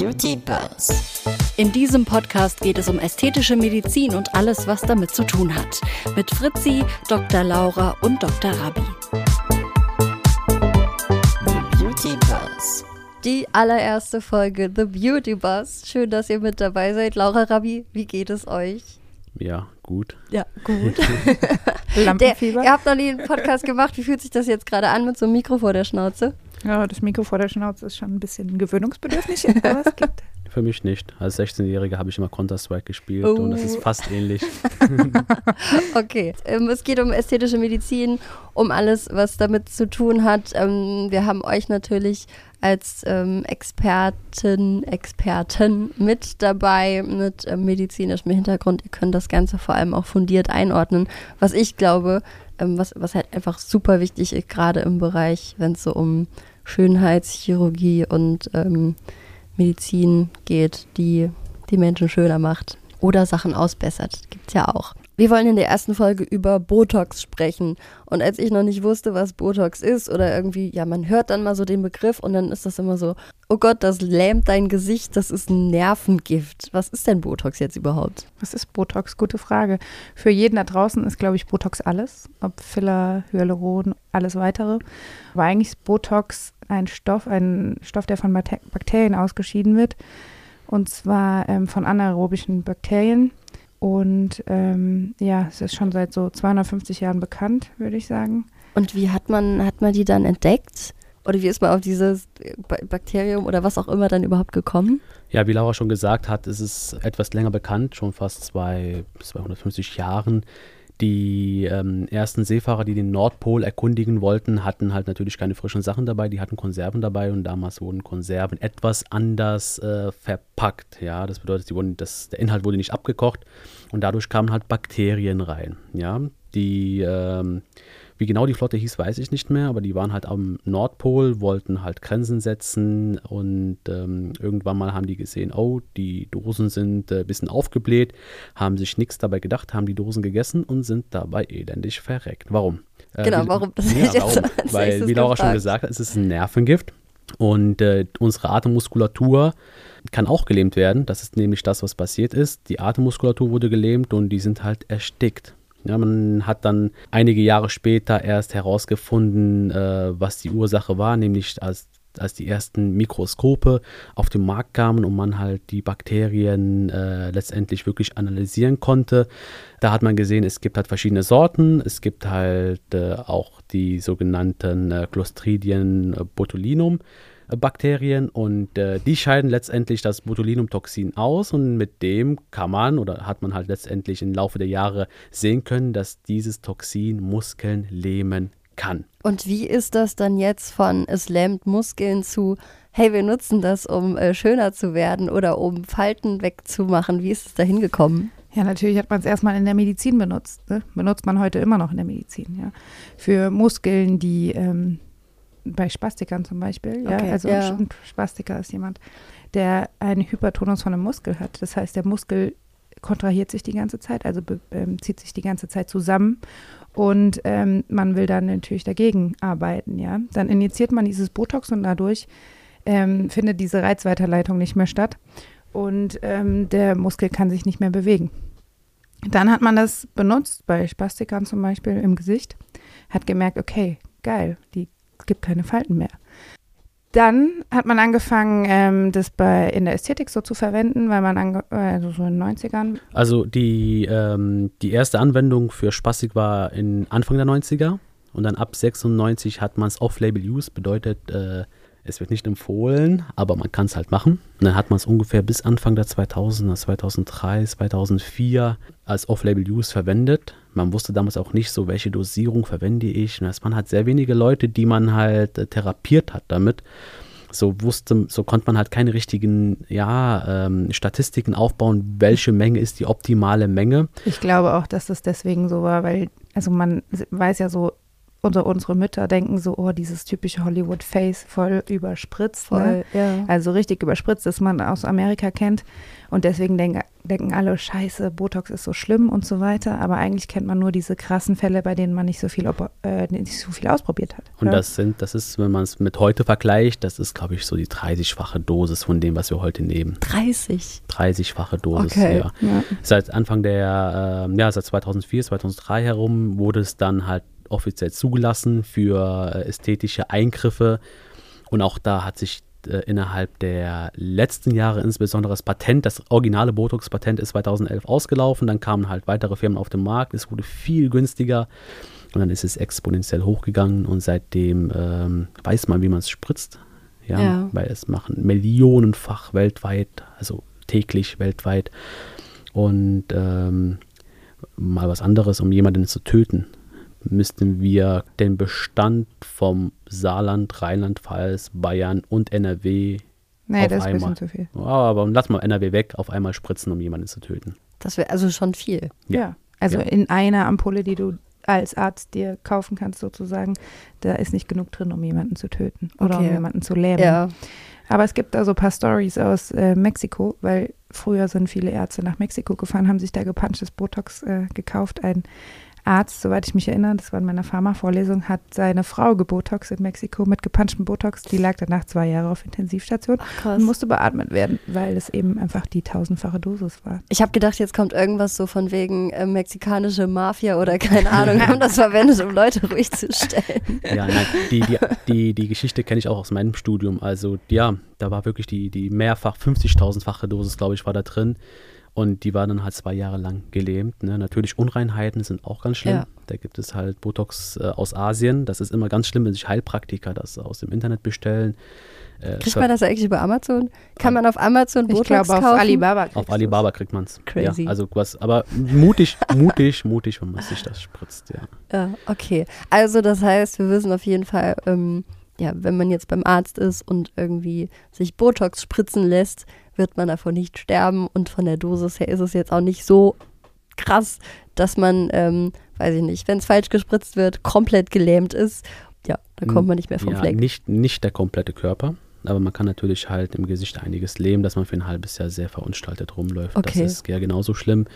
Beauty Buzz. In diesem Podcast geht es um ästhetische Medizin und alles, was damit zu tun hat. Mit Fritzi, Dr. Laura und Dr. Rabi. The Beauty Buzz. Die allererste Folge The Beauty Buzz. Schön, dass ihr mit dabei seid. Laura Rabi, wie geht es euch? Ja, gut. Ja, gut. Der, Lampenfieber? ihr habt noch nie einen Podcast gemacht. Wie fühlt sich das jetzt gerade an mit so einem Mikro vor der Schnauze? Ja, das Mikro vor der Schnauze ist schon ein bisschen gewöhnungsbedürftig, aber es geht. Für mich nicht. Als 16-Jähriger habe ich immer Counter-Strike gespielt Oh. und das ist fast ähnlich. Okay, ähm, es geht um ästhetische Medizin, um alles, was damit zu tun hat. Ähm, wir haben euch natürlich als ähm, Experten, Experten mit dabei, mit medizinischem Hintergrund. Ihr könnt das Ganze vor allem auch fundiert einordnen, was ich glaube, was, was halt einfach super wichtig ist, gerade im Bereich, wenn es so um Schönheitschirurgie und ähm, Medizin geht, die die Menschen schöner macht oder Sachen ausbessert. Gibt's ja auch. Wir wollen in der ersten Folge über Botox sprechen. Und als ich noch nicht wusste, was Botox ist oder irgendwie, ja, man hört dann mal so den Begriff und dann ist das immer so, oh Gott, das lähmt dein Gesicht, das ist ein Nervengift. Was ist denn Botox jetzt überhaupt? Was ist Botox? Gute Frage. Für jeden da draußen ist, glaube ich, Botox alles. Ob Filler, Hyaluron, alles weitere. Aber eigentlich ist Botox ein Stoff, ein Stoff, der von Bakterien ausgeschieden wird. Und zwar ähm, von anaerobischen Bakterien. Und ähm, ja, es ist schon seit so 250 Jahren bekannt, würde ich sagen. Und wie hat man, hat man die dann entdeckt? Oder wie ist man auf dieses Ba- Bakterium oder was auch immer dann überhaupt gekommen? Ja, wie Laura schon gesagt hat, ist es etwas länger bekannt, schon fast zwei, 250 Jahren. Die ähm, ersten Seefahrer, die den Nordpol erkundigen wollten, hatten halt natürlich keine frischen Sachen dabei, die hatten Konserven dabei und damals wurden Konserven etwas anders äh, verpackt. Ja, das bedeutet, wurden, das, der Inhalt wurde nicht abgekocht und dadurch kamen halt Bakterien rein. Ja, die ähm, wie genau die Flotte hieß, weiß ich nicht mehr, aber die waren halt am Nordpol, wollten halt Grenzen setzen und ähm, irgendwann mal haben die gesehen, oh, die Dosen sind ein äh, bisschen aufgebläht, haben sich nichts dabei gedacht, haben die Dosen gegessen und sind dabei elendig verreckt. Warum? Äh, Genau, wie- warum? Ja, warum? Weil, wie Laura schon gefragt. gesagt hat, es ist ein Nervengift und äh, unsere Atemmuskulatur kann auch gelähmt werden. Das ist nämlich das, was passiert ist. Die Atemmuskulatur wurde gelähmt und die sind halt erstickt. Ja, man hat dann einige Jahre später erst herausgefunden, äh, was die Ursache war, nämlich als, als die ersten Mikroskope auf den Markt kamen und man halt die Bakterien äh, letztendlich wirklich analysieren konnte. Da hat man gesehen, es gibt halt verschiedene Sorten. Es gibt halt äh, auch die sogenannten äh, Clostridien botulinum. Bakterien und äh, die scheiden letztendlich das Botulinumtoxin aus und mit dem kann man oder hat man halt letztendlich im Laufe der Jahre sehen können, dass dieses Toxin Muskeln lähmen kann. Und wie ist das dann jetzt von es lähmt Muskeln zu, hey, wir nutzen das, um äh, schöner zu werden oder um Falten wegzumachen? Wie ist es da hingekommen? Ja, natürlich hat man es erstmal in der Medizin benutzt. Ne? Benutzt man heute immer noch in der Medizin, ja. Für Muskeln, die ähm, bei Spastikern zum Beispiel, ja. Okay, Also ja. ein Spastiker ist jemand, der einen Hypertonus von einem Muskel hat. Das heißt, der Muskel kontrahiert sich die ganze Zeit, also ähm, zieht sich die ganze Zeit zusammen und ähm, man will dann natürlich dagegen arbeiten, ja. Dann injiziert man dieses Botox und dadurch ähm, findet diese Reizweiterleitung nicht mehr statt und ähm, der Muskel kann sich nicht mehr bewegen. Dann hat man das benutzt, bei Spastikern zum Beispiel im Gesicht, hat gemerkt, okay, geil, die gibt keine Falten mehr. Dann hat man angefangen, ähm, das bei, in der Ästhetik so zu verwenden, weil man also so in den 90ern, Also die, ähm, die erste Anwendung für Spastik war in Anfang der 90er und dann ab 96 hat man es Off-Label-Use, bedeutet äh, es wird nicht empfohlen, aber man kann es halt machen. Und dann hat man es ungefähr bis Anfang der 2000er, 2003, 2004 als Off-Label-Use verwendet. Man wusste damals auch nicht so, welche Dosierung verwende ich. Es waren halt sehr wenige Leute, die man halt äh, therapiert hat damit. So wusste, so konnte man halt keine richtigen, ja, ähm, Statistiken aufbauen, welche Menge ist die optimale Menge. ich glaube auch, dass das deswegen so war, weil, also man weiß ja so, unsere, unsere Mütter denken so, oh, dieses typische Hollywood-Face voll überspritzt. Ne? Voll, ja. Also richtig überspritzt, das man aus Amerika kennt. Und deswegen denk, denken alle, scheiße, Botox ist so schlimm und so weiter. Aber eigentlich kennt man nur diese krassen Fälle, bei denen man nicht so viel, äh, nicht so viel ausprobiert hat. Und ja? das sind, das ist, wenn man es mit heute vergleicht, das ist, glaube ich, so die 30-fache Dosis von dem, was wir heute nehmen. 30. 30-fache Dosis, Okay. ja. Ja. Seit Anfang der, ähm, ja, seit 2004, 2003 herum wurde es dann halt offiziell zugelassen für äh, ästhetische Eingriffe. Und auch da hat sich äh, innerhalb der letzten Jahre insbesondere das Patent, das originale Botox-Patent ist 2011 ausgelaufen. Dann kamen halt weitere Firmen auf den Markt. Es wurde viel günstiger. Und dann ist es exponentiell hochgegangen und seitdem ähm, weiß man, wie man es spritzt. Ja, Ja. weil es machen millionenfach weltweit, also täglich weltweit. Und ähm, mal was anderes, um jemanden zu töten, müssten wir den Bestand vom Saarland, Rheinland-Pfalz, Bayern und NRW, Nee, Auf das ist ein einmal. bisschen zu viel. oh, aber lass mal NRW weg, auf einmal spritzen, um jemanden zu töten. Das wäre also schon viel. Ja. Ja. Also Ja. in einer Ampulle, die du als Arzt dir kaufen kannst, sozusagen, da ist nicht genug drin, um jemanden zu töten oder um Okay. jemanden zu lähmen. Ja. Aber es gibt da so ein paar Stories aus äh, Mexiko, weil früher sind viele Ärzte nach Mexiko gefahren, haben sich da gepanschtes Botox äh, gekauft. Ein Arzt, soweit ich mich erinnere, das war in meiner Pharma-Vorlesung, hat seine Frau gebotox in Mexiko mit gepanschtem Botox. Die lag danach zwei Jahre auf Intensivstation Ach, und musste beatmet werden, weil es eben einfach die tausendfache Dosis war. Ich habe gedacht, jetzt kommt irgendwas so von wegen äh, mexikanische Mafia oder keine Ahnung, haben das verwendet, um Leute ruhig zu stellen. Ja, nein, die, die, die, die Geschichte kenne ich auch aus meinem Studium. Also, ja, da war wirklich die, die mehrfach 50.000-fache Dosis, glaube ich, war da drin. Und die war dann halt zwei Jahre lang gelähmt. Ne? Natürlich, Unreinheiten sind auch ganz schlimm. Ja. Da gibt es halt Botox äh, aus Asien. Das ist immer ganz schlimm, wenn sich Heilpraktiker das aus dem Internet bestellen. Äh, Kriegt man das eigentlich über Amazon? Kann man auf Amazon Ich Botox glaube, auf kaufen? Alibaba. auf. Alibaba kriegt man es. Crazy. Ja, also was, aber mutig, mutig, mutig, wenn man sich das spritzt, ja. Ja, okay. Also das heißt, wir wissen auf jeden Fall, ähm, ja, wenn man jetzt beim Arzt ist und irgendwie sich Botox spritzen lässt, wird man davon nicht sterben und von der Dosis her ist es jetzt auch nicht so krass, dass man, ähm, weiß ich nicht, wenn es falsch gespritzt wird, komplett gelähmt ist. Ja, da kommt man nicht mehr vom ja, Fleck. Nicht, nicht der komplette Körper, aber man kann natürlich halt im Gesicht einiges lähmen, dass man für ein halbes Jahr sehr verunstaltet rumläuft. Okay. Das ist ja genauso schlimm.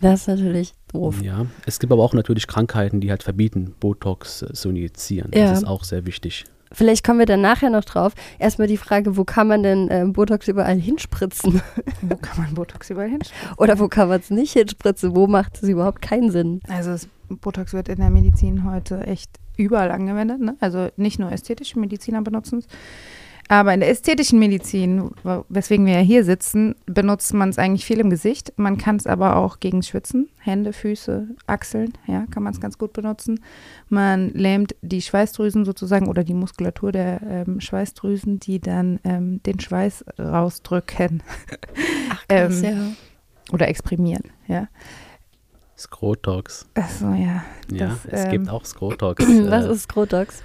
Das ist natürlich doof. Ja, es gibt aber auch natürlich Krankheiten, die halt verbieten, Botox äh, zu injizieren. Ja. Das ist auch sehr wichtig. Vielleicht kommen wir dann nachher noch drauf. Erstmal die Frage, wo kann man denn ähm, Botox überall hinspritzen? Wo kann man Botox überall hinspritzen? Oder wo kann man es nicht hinspritzen? Wo macht es überhaupt keinen Sinn? Also Botox wird in der Medizin heute echt überall angewendet. Ne? Also nicht nur ästhetische Mediziner benutzen es. Aber in der ästhetischen Medizin, weswegen wir ja hier sitzen, benutzt man es eigentlich viel im Gesicht. Man kann es aber auch gegen Schwitzen, Hände, Füße, Achseln, ja, kann man es ganz gut benutzen. Man lähmt die Schweißdrüsen sozusagen oder die Muskulatur der ähm, Schweißdrüsen, die dann ähm, den Schweiß rausdrücken Ach, krass, ja. oder exprimieren, ja. Skrotox. Achso, ja. Ja, Das, es gibt ähm, auch Skrotox. Was Äh, ist Skrotox?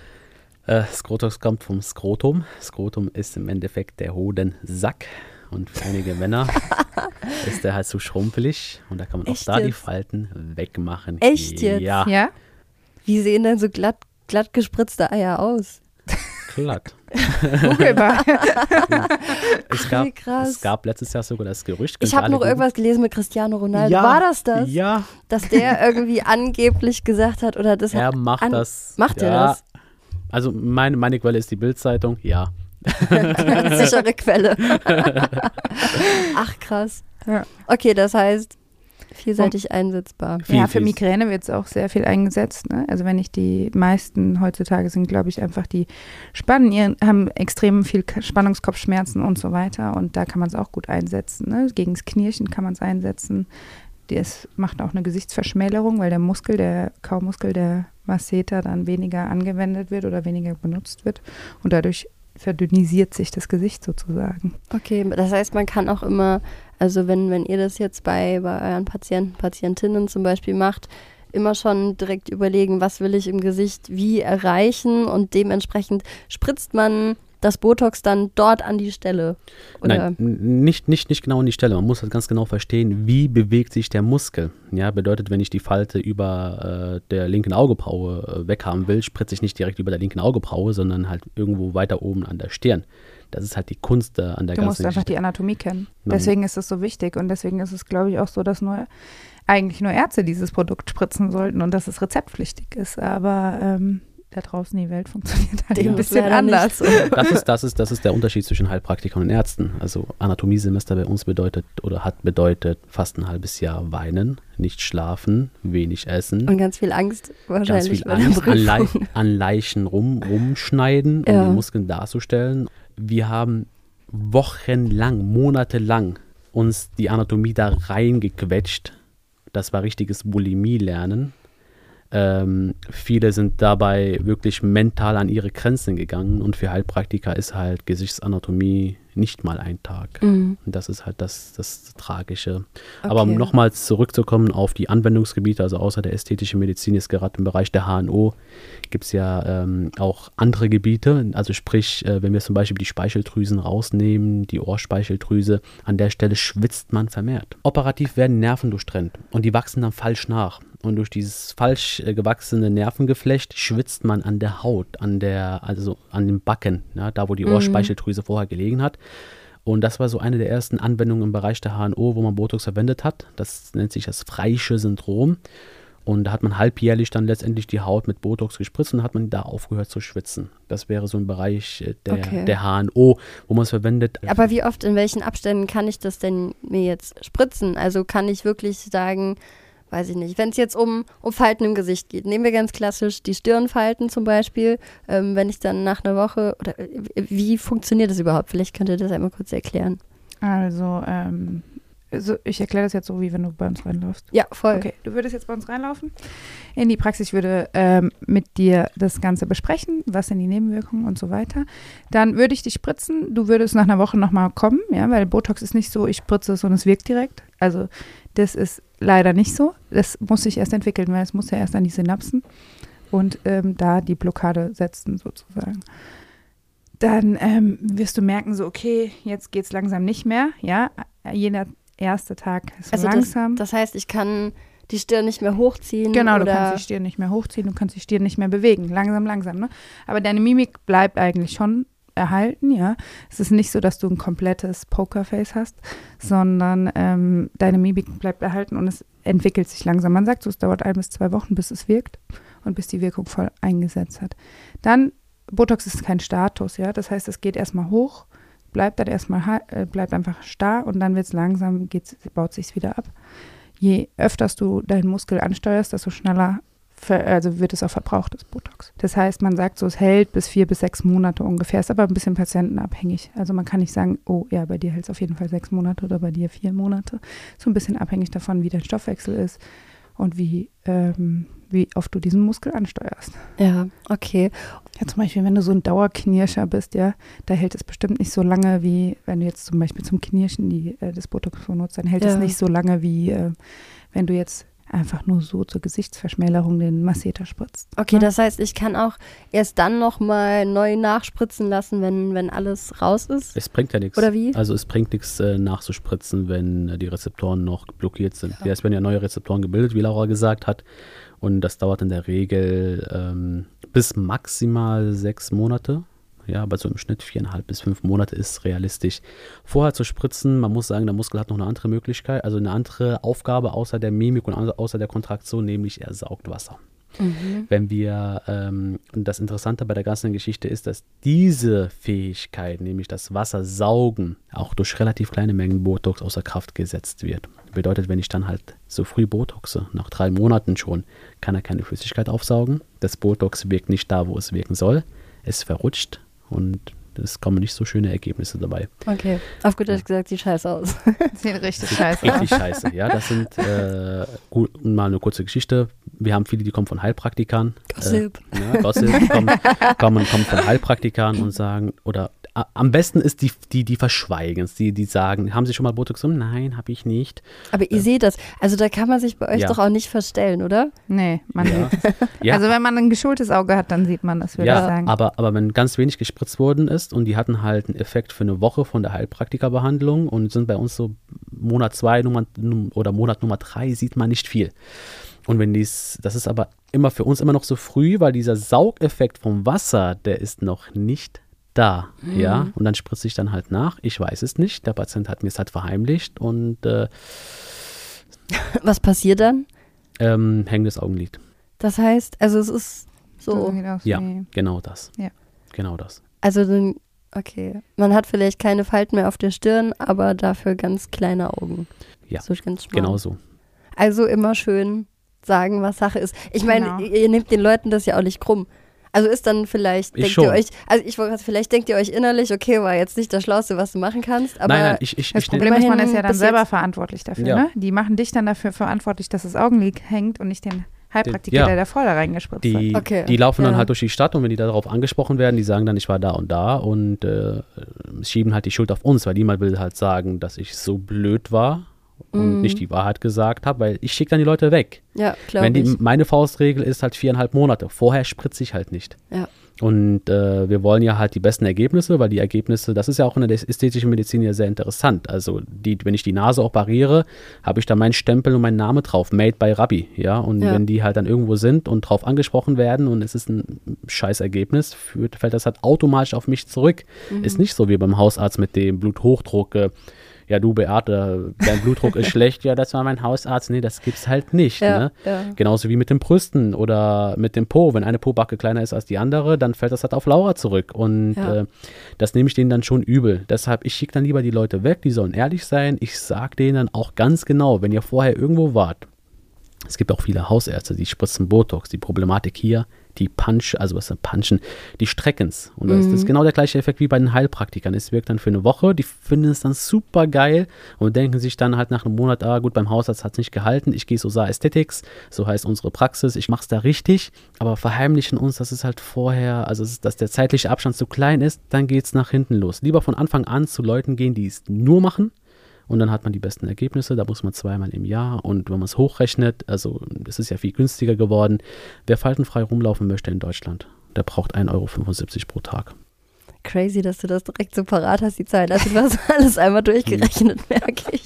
Äh, Skrotox kommt vom Skrotum. Skrotum ist im Endeffekt der Hodensack. Und für einige Männer ist der halt zu schrumpelig. Und da kann man Echt auch da die jetzt? Falten wegmachen. Echt jetzt? Ja, Ja? Wie sehen denn so glatt, glatt gespritzte Eier aus? glatt. Google mal. Es gab, krass. es gab letztes Jahr sogar das Gerücht. Ich habe noch irgendwas gelesen mit Cristiano Ronaldo. Ja, War das das? Ja, Dass der irgendwie angeblich gesagt hat oder das er hat macht das. Macht er ja. das? Also meine, meine Quelle ist die Bildzeitung. Ja. Sichere Quelle. Ach krass. Ja. Okay, das heißt vielseitig einsetzbar. Viel, ja, für Migräne wird es auch sehr viel eingesetzt. Ne? Also wenn nicht die meisten heutzutage sind, glaube ich, einfach die spannen, ihren, haben extrem viel Spannungskopfschmerzen und so weiter. Und da kann man es auch gut einsetzen. Ne? Gegen das Knirschen kann man es einsetzen. Das macht auch eine Gesichtsverschmälerung, weil der Muskel, der Kaumuskel der Masseter dann weniger angewendet wird oder weniger benutzt wird. Und dadurch verdünnisiert sich das Gesicht sozusagen. Okay, das heißt, man kann auch immer, also wenn, wenn ihr das jetzt bei, bei euren Patienten, Patientinnen zum Beispiel macht, immer schon direkt überlegen, was will ich im Gesicht wie erreichen und dementsprechend spritzt man das Botox dann dort an die Stelle? Oder? Nein, nicht, nicht, nicht genau an die Stelle. Man muss das ganz genau verstehen, wie bewegt sich der Muskel. Ja, bedeutet, wenn ich die Falte über äh, der linken Augenbraue äh, weghaben will, spritze ich nicht direkt über der linken Augenbraue, sondern halt irgendwo weiter oben an der Stirn. Das ist halt die Kunst äh, an der Du musst einfach die Geschichte. Anatomie kennen. Man- Deswegen ist es so wichtig und deswegen ist es, glaube ich, auch so, dass nur eigentlich nur Ärzte dieses Produkt spritzen sollten und dass es rezeptpflichtig ist. Aber ähm, da draußen die Welt funktioniert halt Dem ein bisschen anders. Das ist, das, ist, das ist der Unterschied zwischen Heilpraktikern und Ärzten. Also Anatomiesemester bei uns bedeutet oder hat bedeutet fast ein halbes Jahr weinen, nicht schlafen, wenig essen. Und ganz viel Angst ganz wahrscheinlich viel bei der Angst an, Lei Prüfung. an Leichen rum, rumschneiden, um Ja. die Muskeln darzustellen. Wir haben wochenlang, monatelang uns die Anatomie da reingequetscht. Das war richtiges Bulimie-Lernen. Ähm, viele sind dabei wirklich mental an ihre Grenzen gegangen und für Heilpraktiker ist halt Gesichtsanatomie nicht mal ein Tag. Mhm. Und das ist halt das, das Tragische. Aber um Okay. nochmals zurückzukommen auf die Anwendungsgebiete, also außer der ästhetischen Medizin, jetzt gerade im Bereich der HNO, gibt es ja ähm, auch andere Gebiete. Also sprich, äh, wenn wir zum Beispiel die Speicheldrüsen rausnehmen, die Ohrspeicheldrüse, an der Stelle schwitzt man vermehrt. Operativ werden Nerven durchtrennt und die wachsen dann falsch nach. Und durch dieses falsch äh, gewachsene Nervengeflecht schwitzt man an der Haut, an der, also an dem Backen, ja, da wo die Mhm. Ohrspeicheldrüse vorher gelegen hat. Und das war so eine der ersten Anwendungen im Bereich der HNO, wo man Botox verwendet hat. Das nennt sich das Freische Syndrom. Und da hat man halbjährlich dann letztendlich die Haut mit Botox gespritzt und hat man da aufgehört zu schwitzen. Das wäre so ein Bereich äh, der, Okay. der HNO, wo man es verwendet. Aber wie oft, in welchen Abständen kann ich das denn mir jetzt spritzen? Also kann ich wirklich sagen, weiß ich nicht, wenn es jetzt um, um Falten im Gesicht geht, nehmen wir ganz klassisch die Stirnfalten zum Beispiel, ähm, wenn ich dann nach einer Woche, oder äh, wie funktioniert das überhaupt? Vielleicht könnt ihr das einmal kurz erklären. Also, ähm, so, ich erkläre das jetzt so, wie wenn du bei uns reinläufst. Ja, voll. Okay, du würdest jetzt bei uns reinlaufen in die Praxis. Ich würde ähm, mit dir das Ganze besprechen, was sind die Nebenwirkungen und so weiter. Dann würde ich dich spritzen. Du würdest nach einer Woche nochmal kommen, ja, weil Botox ist nicht so, ich spritze es und es wirkt direkt. Also das ist leider nicht so. Das muss sich erst entwickeln, weil es muss ja erst an die Synapsen und ähm, da die Blockade setzen sozusagen. Dann ähm, wirst du merken, so okay, jetzt geht es langsam nicht mehr, ja. Jeder erste Tag ist Also das, langsam. das heißt, ich kann die Stirn nicht mehr hochziehen. Genau, du oder kannst die Stirn nicht mehr hochziehen, du kannst die Stirn nicht mehr bewegen. Langsam, langsam, ne? Aber deine Mimik bleibt eigentlich schon erhalten, ja. Es ist nicht so, dass du ein komplettes Pokerface hast, sondern ähm, deine Mimik bleibt erhalten und es entwickelt sich langsam. Man sagt so, es dauert ein bis zwei Wochen, bis es wirkt und bis die Wirkung voll eingesetzt hat. Dann, Botox ist kein Status, ja. Das heißt, es geht erstmal hoch, bleibt dann erstmal, äh, bleibt einfach starr und dann wird es langsam, geht's, baut sich wieder ab. Je öfters du deinen Muskel ansteuerst, desto schneller also wird es auch verbraucht, das Botox. Das heißt, man sagt so, es hält bis vier bis sechs Monate ungefähr, ist aber ein bisschen patientenabhängig. Also man kann nicht sagen, oh ja, bei dir hält es auf jeden Fall sechs Monate oder bei dir vier Monate. So ein bisschen abhängig davon, wie dein Stoffwechsel ist und wie, ähm, wie oft du diesen Muskel ansteuerst. Ja, okay. Ja, zum Beispiel, wenn du so ein Dauerknirscher bist, ja, da hält es bestimmt nicht so lange wie, wenn du jetzt zum Beispiel zum Knirschen die, äh, das Botox benutzt, dann hält es Ja. nicht so lange wie, äh, wenn du jetzt einfach nur so zur Gesichtsverschmälerung den Masseter spritzt. Okay, ne? das heißt, ich kann auch erst dann nochmal neu nachspritzen lassen, wenn, wenn alles raus ist. Es bringt ja nichts. Oder wie? Also es bringt nichts äh, nachzuspritzen, wenn äh, die Rezeptoren noch blockiert sind. Ja. es werden ja neue Rezeptoren gebildet, wie Laura gesagt hat. Und das dauert in der Regel ähm, bis maximal sechs Monate. Ja, aber so im Schnitt viereinhalb bis fünf Monate ist realistisch. Vorher zu spritzen, man muss sagen, der Muskel hat noch eine andere Möglichkeit, also eine andere Aufgabe außer der Mimik und au- außer der Kontraktion, nämlich er saugt Wasser. Mhm. Wenn wir, ähm, und das Interessante bei der ganzen Geschichte ist, dass diese Fähigkeit, nämlich das Wasser saugen, auch durch relativ kleine Mengen Botox außer Kraft gesetzt wird. Bedeutet, wenn ich dann halt so früh Botoxe, nach drei Monaten schon, kann er keine Flüssigkeit aufsaugen. Das Botox wirkt nicht da, wo es wirken soll. Es verrutscht und es kommen nicht so schöne Ergebnisse dabei. Okay. Auf gut Deutsch gesagt, sieht scheiße aus. Sieht richtig scheiße aus. Richtig scheiße. Ja, das sind äh, gut, mal eine kurze Geschichte. Wir haben viele, die kommen von Heilpraktikern. Gossip. Äh, ja, Gossip kommen, kommen, kommen von Heilpraktikern und sagen, oder am besten ist die, die, die verschweigen es, die, die sagen, haben Sie schon mal Botox? genommen? Nein, habe ich nicht. Aber ihr seht das. Also da kann man sich bei euch Ja. doch auch nicht verstellen, oder? Nee, man Ja. sieht. Ja, Also wenn man ein geschultes Auge hat, dann sieht man das, würde ich ja sagen. aber, aber wenn ganz wenig gespritzt worden ist, benutzt und die hatten halt einen Effekt für eine Woche von der Heilpraktikerbehandlung und sind bei uns so Monat zwei Nummer, oder Monat Nummer drei sieht man nicht viel. Und wenn dies, das ist aber immer für uns immer noch so früh, weil dieser Saugeffekt vom Wasser, der ist noch nicht da, Mhm. ja. Und dann spritze ich dann halt nach. Ich weiß es nicht. Der Patient hat mir es halt verheimlicht und äh, Was passiert dann? ähm, hängendes Augenlid. Das heißt, also es ist so, aus Ja, genau das. Ja. Genau das. Also dann, okay, man hat vielleicht keine Falten mehr auf der Stirn, aber dafür ganz kleine Augen. Ja, so ganz schmal. Genau so. Also immer schön sagen, was Sache ist. Ich meine, Genau. ihr, ihr nehmt den Leuten das ja auch nicht krumm. Also ist dann vielleicht, Ich denkt schon. ihr euch, also ich wollte gerade- vielleicht denkt ihr euch innerlich, okay, war jetzt nicht das Schlauste, was du machen kannst, aber nein, nein, ich, ich, Das ich Problem ist, man ist ja dann selber verantwortlich dafür. Ja. Ne? Die machen dich dann dafür verantwortlich, dass das Augenlid hängt und nicht den Heilpraktiker, Ja. der davor da reingespritzt Die, hat. Okay, die laufen dann ja. halt durch die Stadt und wenn die darauf angesprochen werden, die sagen dann, ich war da und da und äh, schieben halt die Schuld auf uns, weil niemand will halt sagen, dass ich so blöd war und Mhm. nicht die Wahrheit gesagt habe, weil ich schicke dann die Leute weg. ja, glaube Wenn die, ich. meine Faustregel ist halt viereinhalb Monate. Vorher spritze ich halt nicht. Ja. Und äh, wir wollen ja halt die besten Ergebnisse, weil die Ergebnisse, das ist ja auch in der ästhetischen Medizin ja sehr interessant. Also die, wenn ich die Nase operiere, habe ich da meinen Stempel und meinen Namen drauf, made by Rabbi, ja. Und Ja. wenn die halt dann irgendwo sind und drauf angesprochen werden und es ist ein scheiß Ergebnis, fällt das halt automatisch auf mich zurück. Mhm. Ist nicht so wie beim Hausarzt mit dem Bluthochdruck. Äh, ja, du Beate, dein Blutdruck ist schlecht, ja, das war mein Hausarzt. Nee, das gibt's halt nicht. Ja, ne? ja. Genauso wie mit den Brüsten oder mit dem Po. Wenn eine Po-Backe kleiner ist als die andere, dann fällt das halt auf Laura zurück. Und Ja. äh, das nehme ich denen dann schon übel. Deshalb, ich schicke dann lieber die Leute weg, die sollen ehrlich sein. Ich sage denen dann auch ganz genau, wenn ihr vorher irgendwo wart. Es gibt auch viele Hausärzte, die spritzen Botox. Die Problematik hier, die Punch, also was sind Punchen, die strecken's. Und das, das ist genau der gleiche Effekt wie bei den Heilpraktikern. Es wirkt dann für eine Woche, die finden es dann super geil und denken sich dann halt nach einem Monat, ah gut, beim Hausarzt hat es nicht gehalten, ich gehe so Sosa Aesthetics, so heißt unsere Praxis, ich mache es da richtig, aber verheimlichen uns, dass es halt vorher, also ist, dass der zeitliche Abstand zu klein ist, dann geht es nach hinten los. Lieber von Anfang an zu Leuten gehen, die es nur machen und dann hat man die besten Ergebnisse. Da muss man zweimal im Jahr. Und wenn man es hochrechnet, also das ist ja viel günstiger geworden. Wer faltenfrei rumlaufen möchte in Deutschland, der braucht 1,75 Euro pro Tag. Crazy, dass du das direkt so parat hast, die Zeit. Also du hast alles einmal durchgerechnet, merke ich.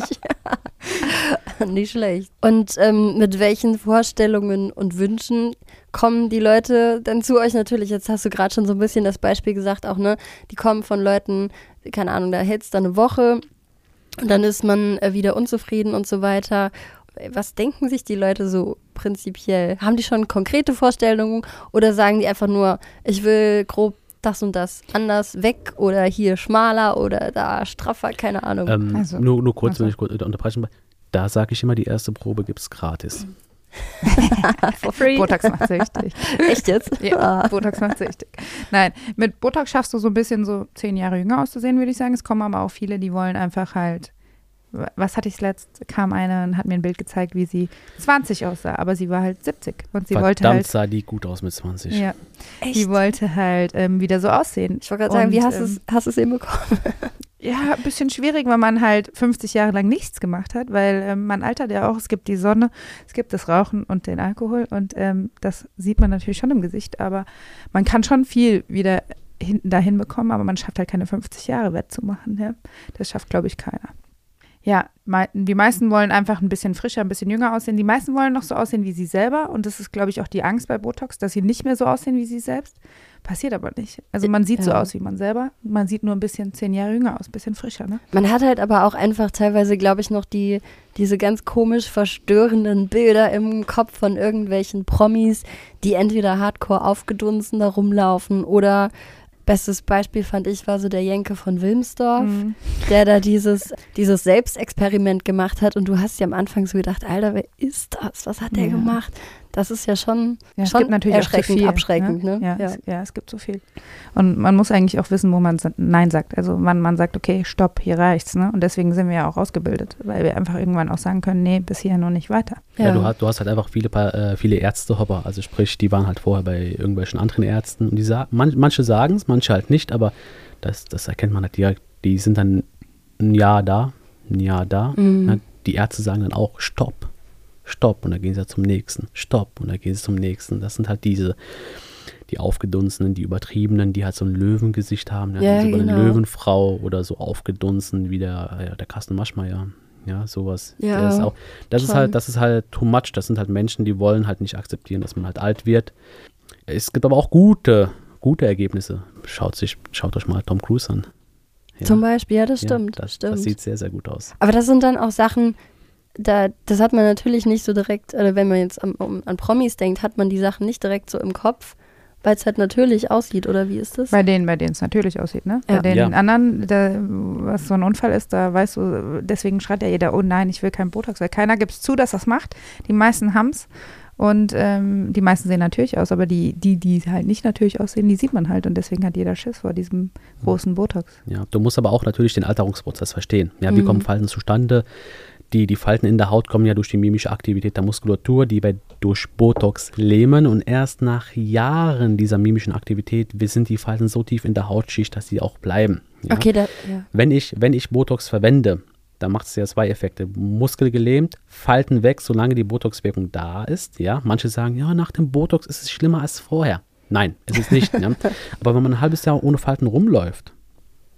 Nicht schlecht. Und ähm, mit welchen Vorstellungen und Wünschen kommen die Leute dann zu euch natürlich? Jetzt hast du gerade schon so ein bisschen das Beispiel gesagt, auch, ne? Die kommen von Leuten, keine Ahnung, da hält es dann eine Woche und dann ist man äh, wieder unzufrieden und so weiter. Was denken sich die Leute so prinzipiell? Haben die schon konkrete Vorstellungen oder sagen die einfach nur, ich will grob das und das anders weg oder hier schmaler oder da straffer, keine Ahnung. Ähm, Also, nur, nur kurz, also. wenn ich kurz unterbrechen Da sage ich immer, die erste Probe gibt es gratis. For free. Botox macht süchtig. Echt jetzt? Ja, Ah. Botox macht süchtig. Nein, mit Botox schaffst du so ein bisschen so zehn Jahre jünger auszusehen, würde ich sagen. Es kommen aber auch viele, die wollen einfach halt. Was hatte ich letzt? Kam eine und hat mir ein Bild gezeigt, wie sie 20 aussah, aber sie war halt 70 und sie wollte Verdammt halt. sah die gut aus mit 20. Ja, Echt? die wollte halt ähm, wieder so aussehen. Ich wollte gerade sagen, wie hast du ähm, es hast du es hinbekommen? Ja, ein bisschen schwierig, weil man halt 50 Jahre lang nichts gemacht hat, weil ähm, man altert ja auch. Es gibt die Sonne, es gibt das Rauchen und den Alkohol und ähm, das sieht man natürlich schon im Gesicht, aber man kann schon viel wieder hinten dahin bekommen, aber man schafft halt keine 50 Jahre wettzumachen. Ja? Das schafft, glaube ich, keiner. Ja, die meisten wollen einfach ein bisschen frischer, ein bisschen jünger aussehen. Die meisten wollen noch so aussehen wie sie selber und das ist, glaube ich, auch die Angst bei Botox, dass sie nicht mehr so aussehen wie sie selbst. Passiert aber nicht. Also man sieht so Ja. aus wie man selber, man sieht nur ein bisschen zehn Jahre jünger aus, ein bisschen frischer, ne? Man hat halt aber auch einfach teilweise, glaube ich, noch die, diese ganz komisch verstörenden Bilder im Kopf von irgendwelchen Promis, die entweder hardcore aufgedunsen da rumlaufen oder bestes Beispiel fand ich war so der Jenke von Wilmsdorf, Mhm. der da dieses, dieses Selbstexperiment gemacht hat und du hast ja am Anfang so gedacht, Alter, wer ist das? Was hat der Ja. gemacht? Das ist ja schon, Ja, es schon gibt natürlich auch zu erschreckend, viel, abschreckend, ne? Ja, Ja. Es, ja, es gibt so viel. Und man muss eigentlich auch wissen, wo man Nein sagt. Also wann man sagt, okay, stopp, hier reicht's. Ne? Und deswegen sind wir ja auch ausgebildet, weil wir einfach irgendwann auch sagen können, nee, bis hierhin und nicht weiter. Ja, du, hast, du hast halt einfach viele, äh, viele Ärztehopper. Also sprich, die waren halt vorher bei irgendwelchen anderen Ärzten. Und die sa man, manche sagen es, manche halt nicht, aber das, das erkennt man halt direkt. Die sind dann ein Jahr da, ein Jahr da. Mhm. Ne? Die Ärzte sagen dann auch, stopp, stopp. Und dann gehen sie halt zum nächsten, stopp. Und dann gehen sie zum nächsten. Das sind halt diese, die aufgedunsenen, die übertriebenen, die halt so ein Löwengesicht haben. Ja, so genau. eine Löwenfrau oder so aufgedunsen wie der, ja, der Carsten Maschmeyer. Ja, sowas. Ja, Der ist auch, das ist schon. halt, das ist halt too much. Das sind halt Menschen, die wollen halt nicht akzeptieren, dass man halt alt wird. Es gibt aber auch gute, gute Ergebnisse. Schaut, sich, schaut euch mal Tom Cruise an. Ja, Zum Beispiel, ja, das ja, stimmt. das, stimmt. das sieht sehr, sehr gut aus. Aber das sind dann auch Sachen, da, das hat man natürlich nicht so direkt, oder wenn man jetzt an, um, an Promis denkt, hat man die Sachen nicht direkt so im Kopf, weil es halt natürlich aussieht, oder wie ist das? Bei denen, bei denen es natürlich aussieht, ne? Ja. Bei den Ja. anderen, da, was so ein Unfall ist, da weißt du, deswegen schreit ja jeder, oh nein, ich will keinen Botox, weil keiner gibt es zu, dass das macht. Die meisten haben es. Und ähm, die meisten sehen natürlich aus, aber die, die, die halt nicht natürlich aussehen, die sieht man halt. Und deswegen hat jeder Schiss vor diesem großen Botox. Ja, du musst aber auch natürlich den Alterungsprozess verstehen. Ja, wie Mhm. kommen Falten zustande? Die, die Falten in der Haut kommen ja durch die mimische Aktivität der Muskulatur, die bei, durch Botox lähmen. Und erst nach Jahren dieser mimischen Aktivität sind die Falten so tief in der Hautschicht, dass sie auch bleiben. Ja? Okay, da, ja. Wenn, ich, wenn ich Botox verwende, dann macht es ja zwei Effekte. Muskel gelähmt, Falten weg, solange die Botox-Wirkung da ist. Ja? Manche sagen, ja, nach dem Botox ist es schlimmer als vorher. Nein, es ist nicht. ja? Aber wenn man ein halbes Jahr ohne Falten rumläuft,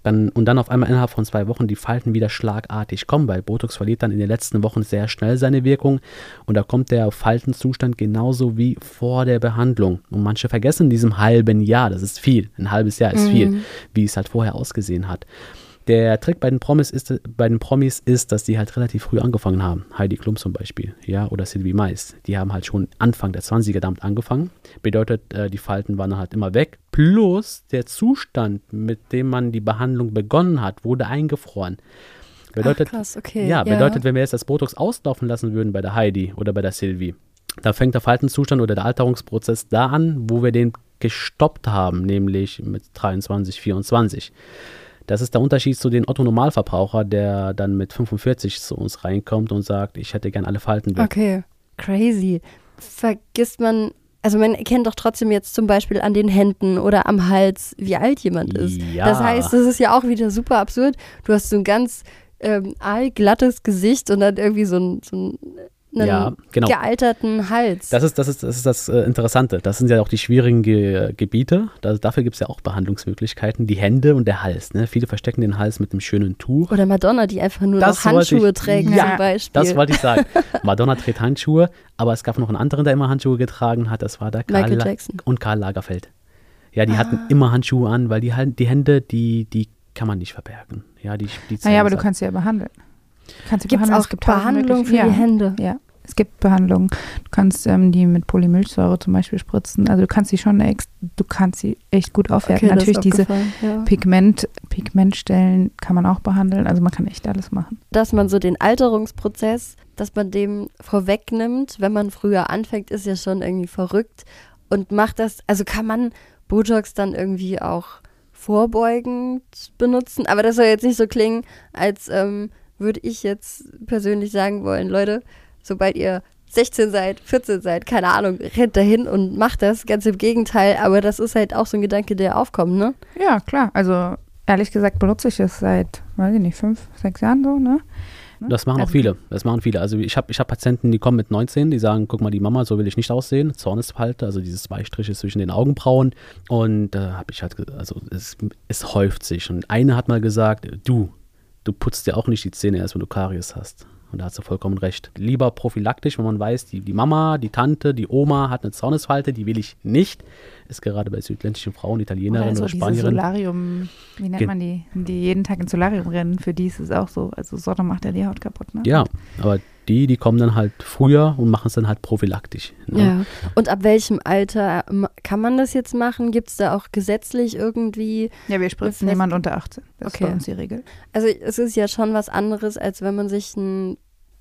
dann, und dann auf einmal innerhalb von zwei Wochen die Falten wieder schlagartig kommen, weil Botox verliert dann in den letzten Wochen sehr schnell seine Wirkung und da kommt der Faltenzustand genauso wie vor der Behandlung. Und manche vergessen in diesem halben Jahr, das ist viel, ein halbes Jahr ist viel, wie es halt vorher ausgesehen hat. Der Trick bei den Promis ist, bei den Promis ist, dass die halt relativ früh angefangen haben. Heidi Klum zum Beispiel, ja, oder Sylvie Mais. Die haben halt schon Anfang der 20er damit angefangen. Bedeutet, äh, die Falten waren halt immer weg. Plus der Zustand, mit dem man die Behandlung begonnen hat, wurde eingefroren. Bedeutet, Ach, krass, okay. ja, bedeutet, wenn wir jetzt das Botox auslaufen lassen würden bei der Heidi oder bei der Sylvie, da fängt der Faltenzustand oder der Alterungsprozess da an, wo wir den gestoppt haben, nämlich mit 23, 24. Das ist der Unterschied zu den Otto-Normalverbraucher, der dann mit 45 zu uns reinkommt und sagt, ich hätte gern alle Falten weg. Okay, crazy. Vergisst man, also man erkennt doch trotzdem jetzt zum Beispiel an den Händen oder am Hals, wie alt jemand ist. Ja. Das heißt, das ist ja auch wieder super absurd. Du hast so ein ganz ähm, allglattes Gesicht und dann irgendwie so ein, so ein einen Ja, genau. gealterten Hals. Das ist das, ist, das, ist das äh, Interessante. Das sind ja auch die schwierigen Ge Gebiete. Da, dafür gibt es ja auch Behandlungsmöglichkeiten. Die Hände und der Hals. Ne? Viele verstecken den Hals mit einem schönen Tuch. oder Madonna, die einfach nur Das noch Handschuhe ich- trägt Ja, zum Beispiel. Das wollte ich sagen. Madonna trägt Handschuhe, aber es gab noch einen anderen, der immer Handschuhe getragen hat. Das war der Karl Michael La- Jackson. und Karl Lagerfeld. Ja, die hatten immer Handschuhe an, weil die, die Hände, die, die kann man nicht verbergen. Ja, die, die Naja, aber du kannst sie ja behandeln. Du kannst sie Gibt es behandeln. auch gibt tausend Behandlung für Möglichkeiten. die Hände? Ja, ja, es gibt Behandlungen. Du kannst ähm, die mit Polymilchsäure zum Beispiel spritzen. Also du kannst sie schon, du kannst sie echt gut aufwerten. ist Natürlich diese ja. Pigment, Pigmentstellen kann man auch behandeln. Also man kann echt alles machen. dass man so den Alterungsprozess, dass man dem vorwegnimmt, wenn man früher anfängt, ist ja schon irgendwie verrückt und macht das, also kann man Botox dann irgendwie auch vorbeugend benutzen, aber das soll jetzt nicht so klingen, als ähm, würde ich jetzt persönlich sagen wollen, Leute, sobald ihr 16 seid, 14 seid, keine Ahnung, rennt dahin und macht das, ganz im Gegenteil, aber das ist halt auch so ein Gedanke, der aufkommt, ne? Ja, klar. Also ehrlich gesagt benutze ich es seit, weiß ich nicht, fünf, sechs Jahren so, ne? Das machen auch Also- viele. Das machen viele. Also ich habe ich hab Patienten, die kommen mit 19, die sagen, guck mal, die Mama, so will ich nicht aussehen. Zornesfalte, also diese zwei Striche zwischen den Augenbrauen. Und da habe ich halt, also es, es häuft sich. Und eine hat mal gesagt, du, du putzt dir auch nicht die Zähne erst, wenn du Karies hast. Und da hat sie vollkommen recht. Lieber prophylaktisch, wenn man weiß, die, die Mama, die Tante, die Oma hat eine Zornesfalte, die will ich nicht. Ist gerade bei südländischen Frauen, Italienerinnen so oder Spanierinnen. Solarium, wie nennt man die, die jeden Tag ins Solarium rennen, für die ist es auch so. Also Sonne macht ja die Haut kaputt, ne? Ja, aber die, die kommen dann halt früher und machen es dann halt prophylaktisch. Ne? Ja. Und ab welchem Alter ähm, kann man das jetzt machen? Gibt es da auch gesetzlich irgendwie Ja, wir spritzen niemand unter 18. Das Okay. ist bei uns die Regel. Also es ist ja schon was anderes, als wenn man sich ein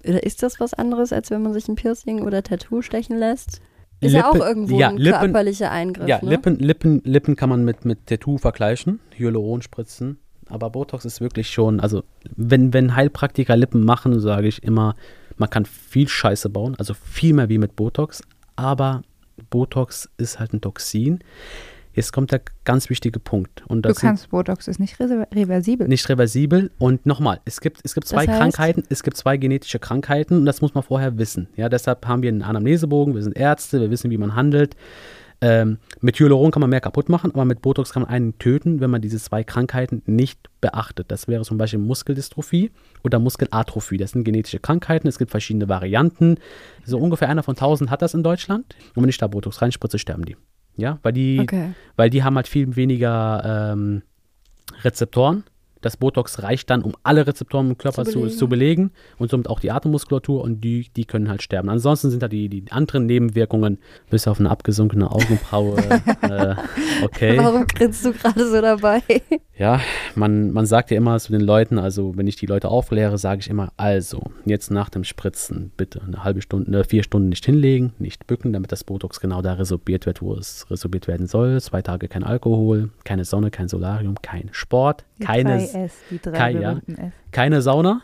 oder ist das was anderes, als wenn man sich ein Piercing oder Tattoo stechen lässt? Ist ja auch irgendwo ja, ein Lippen- körperlicher Eingriff, Ja, ne? Lippen, Lippen, Lippen kann man mit, mit Tattoo vergleichen, Hyaluron spritzen. Aber Botox ist wirklich schon, also wenn, wenn Heilpraktiker Lippen machen, sage ich immer, man kann viel Scheiße bauen, also viel mehr wie mit Botox, aber Botox ist halt ein Toxin. Jetzt kommt der ganz wichtige Punkt. Und Du kannst, Botox ist nicht reversibel. nicht reversibel. Und nochmal, es gibt, es gibt zwei Das heißt? Krankheiten, es gibt zwei genetische Krankheiten und das muss man vorher wissen. Ja, deshalb haben wir einen Anamnesebogen, wir sind Ärzte, wir wissen, wie man handelt. Ähm, mit Hyaluron kann man mehr kaputt machen, aber mit Botox kann man einen töten, wenn man diese zwei Krankheiten nicht beachtet. Das wäre zum Beispiel Muskeldystrophie oder Muskelatrophie. Das sind genetische Krankheiten. Es gibt verschiedene Varianten. So ungefähr einer von 1000 hat das in Deutschland. Und wenn ich da Botox reinspritze, sterben die. Ja, weil die, Okay. weil die haben halt viel weniger ähm, Rezeptoren. Das Botox reicht dann, um alle Rezeptoren im Körper Zu zu, belegen. zu belegen und somit auch die Atemmuskulatur und die, die können halt sterben. Ansonsten sind da die, die anderen Nebenwirkungen, bis auf eine abgesunkene Augenbraue. äh, okay. Warum grinst du gerade so dabei? Ja, man, man sagt ja immer zu den Leuten, also wenn ich die Leute aufkläre, sage ich immer, also jetzt nach dem Spritzen bitte eine halbe Stunde, äh, vier Stunden nicht hinlegen, nicht bücken, damit das Botox genau da resorbiert wird, wo es resorbiert werden soll. Zwei Tage kein Alkohol, keine Sonne, kein Solarium, kein Sport, Die keine, S, die drei kein- ja. keine Sauna.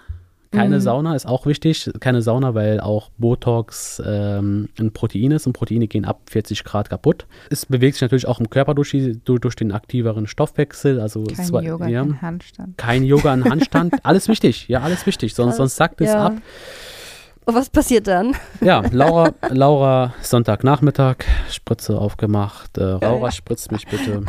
Keine Mhm. Sauna ist auch wichtig. Keine Sauna, weil auch Botox ähm, ein Protein ist und Proteine gehen ab 40 Grad kaputt. Es bewegt sich natürlich auch im Körper durch, die, durch, den aktiveren Stoffwechsel. Also Kein war- Yoga, ja, kein Handstand. kein Yoga in Handstand. alles wichtig, ja, alles wichtig. Sonst, sonst sackt es Ja. ab. Und was passiert dann? Ja, Laura, Laura, Sonntagnachmittag, Spritze aufgemacht. Äh, Laura spritzt mich bitte.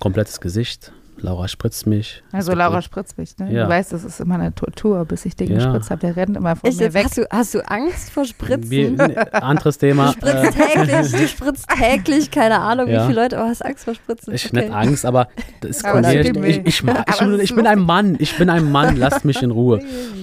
Komplettes Gesicht. Laura spritzt mich. Also Laura so- spritzt mich, ne? Ja. Du weißt, das ist immer eine Tortur, bis ich den Ja. gespritzt habe. Der rennt immer von Ich, mir weg. hast, du, hast du Angst vor Spritzen? Wir, ne, anderes Thema. Du spritzt Äh, täglich, du spritzt täglich, keine Ahnung, Ja. wie viele Leute, aber hast Angst vor Spritzen. Ich Okay. nicht Angst, aber das Aber das ich, ich, ich, mag- ich, Aber bin- ich ein Mann, ich bin ein Mann, lasst mich in Ruhe.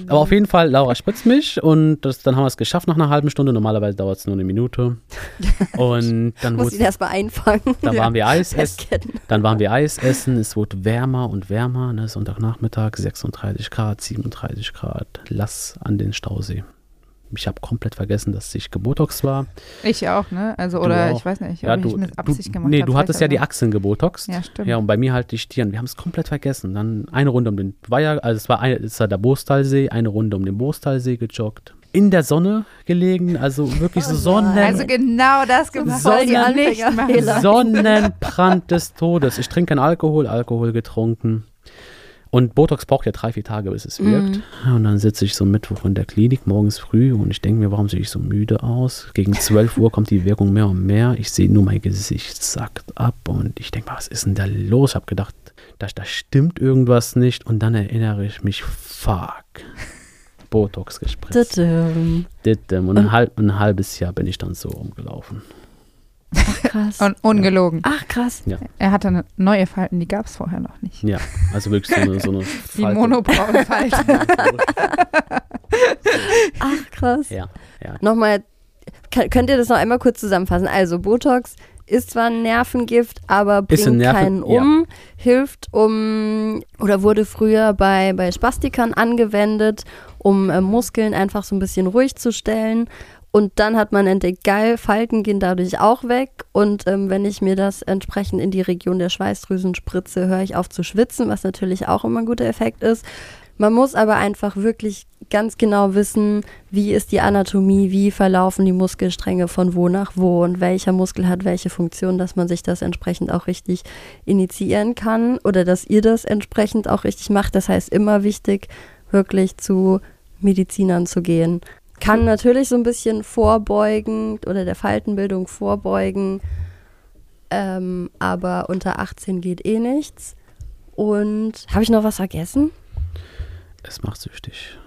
Aber auf jeden Fall, Laura spritzt mich und das, dann haben wir es geschafft nach einer halben Stunde. Normalerweise dauert es nur eine Minute. Und dann, Muss wurde, ihn erstmal einfangen. dann waren wir Eis essen. Dann waren wir Eis essen, es wurde wärmer und wärmer, ne? Sonntagnachmittag 36 Grad, 37 Grad, Lass an den Stausee. Ich habe komplett vergessen, dass ich gebotox war. Ich auch, ne? Also, oder ich weiß nicht, ob Ja, ich du, mit Absicht du, gemacht nee, hab, du hattest ja die Achseln gebotoxt. Ja, stimmt. Ja, und bei mir halt die Stirn. Wir haben es komplett vergessen. Dann eine Runde um den, war ja, also es war, eine, es war der Bostalsee, eine Runde um den Bostalsee gejoggt. In der Sonne gelegen, also wirklich so Sonnen, Also genau das gemacht, soll. Sonnenbrand des Todes. Ich trinke keinen Alkohol, Alkohol getrunken. Und Botox braucht ja drei, vier Tage, bis es wirkt. Und dann sitze ich so Mittwoch in der Klinik morgens früh und ich denke mir, warum sehe ich so müde aus? Gegen 12 Uhr kommt die Wirkung mehr und mehr. Ich sehe nur, mein Gesicht sackt ab und ich denke, was ist denn da los? Ich habe gedacht, da, da stimmt irgendwas nicht. Und dann erinnere ich mich, fuck. Botox gespritzt. Tadam. Dittem. Und ein, halb, ein halbes Jahr bin ich dann so rumgelaufen. Krass. Und ungelogen. Ach, krass. Er hatte eine neue Falten, die gab es vorher noch nicht. Ja, also wirklich so eine, so eine Die Falte. Monobraunfalte. Ach, krass. Ja, ja. Nochmal, könnt ihr das noch einmal kurz zusammenfassen? Also, Botox ist zwar ein Nervengift, aber bringt Nerven- keinen um, hilft um, oder wurde früher bei, bei Spastikern angewendet, um äh, Muskeln einfach so ein bisschen ruhig zu stellen. Und dann hat man entdeckt, geil, Falten gehen dadurch auch weg. Und ähm, wenn ich mir das entsprechend in die Region der Schweißdrüsen spritze, höre ich auf zu schwitzen, was natürlich auch immer ein guter Effekt ist. Man muss aber einfach wirklich ganz genau wissen, wie ist die Anatomie, wie verlaufen die Muskelstränge von wo nach wo und welcher Muskel hat welche Funktion, dass man sich das entsprechend auch richtig initiieren kann oder dass ihr das entsprechend auch richtig macht. Das heißt, immer wichtig, wirklich zu Medizinern zu gehen. Kann natürlich so ein bisschen vorbeugend oder der Faltenbildung vorbeugen, ähm, aber unter 18 geht eh nichts. Und habe ich noch was vergessen? Es macht süchtig.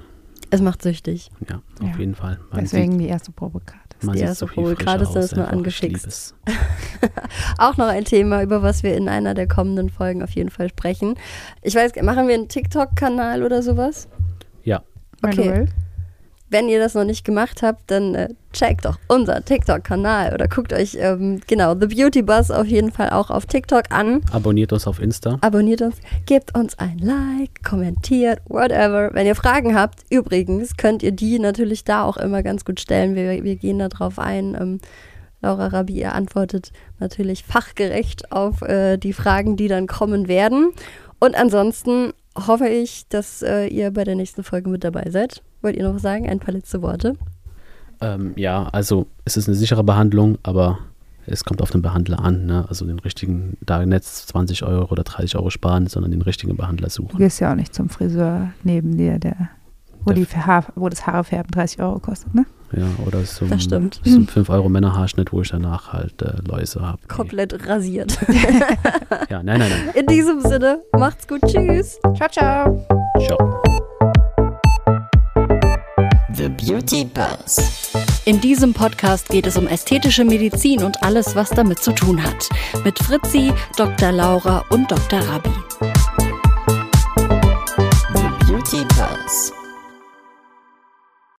Es macht süchtig. Ja, auf Ja. jeden Fall. Man Deswegen die erste Probekarte. sieht, man die sieht erste so viel Probe. frischer Gerade ist das nur es. Auch noch ein Thema, über was wir in einer der kommenden Folgen auf jeden Fall sprechen. Ich weiß, machen wir einen TikTok-Kanal oder sowas? Ja, Okay. Wenn ihr das noch nicht gemacht habt, dann äh, checkt doch unser TikTok-Kanal oder guckt euch ähm, genau The Beauty Buzz auf jeden Fall auch auf TikTok an. abonniert uns auf Insta. Abonniert uns, gebt uns ein Like, kommentiert, whatever. Wenn ihr Fragen habt, übrigens könnt ihr die natürlich da auch immer ganz gut stellen. Wir, wir gehen da drauf ein. Ähm, Laura Rabi, ihr antwortet natürlich fachgerecht auf äh, die Fragen, die dann kommen werden. Und ansonsten hoffe ich, dass äh, ihr bei der nächsten Folge mit dabei seid. Wollt ihr noch sagen? Ein paar letzte Worte. Ähm, ja, also es ist eine sichere Behandlung, aber es kommt auf den Behandler an. Ne? Also den richtigen, da nicht 20 Euro oder 30 Euro sparen, sondern den richtigen Behandler Du suchen. gehst ja auch nicht zum Friseur neben dir, der, wo, Der- die Haar, wo das Haare färben 30 Euro kostet, ne? Ja, oder zum, Das stimmt. zum 5 Euro Männerhaarschnitt, wo ich danach halt äh, Läuse habe. Komplett rasiert. Ja, nein, nein, nein. In diesem Sinne, macht's gut. Tschüss. Ciao, ciao. Ciao. The Beauty Buzz. In diesem Podcast geht es um ästhetische Medizin und alles, was damit zu tun hat. Mit Fritzi, Dr. Laura und Dr. Rabi.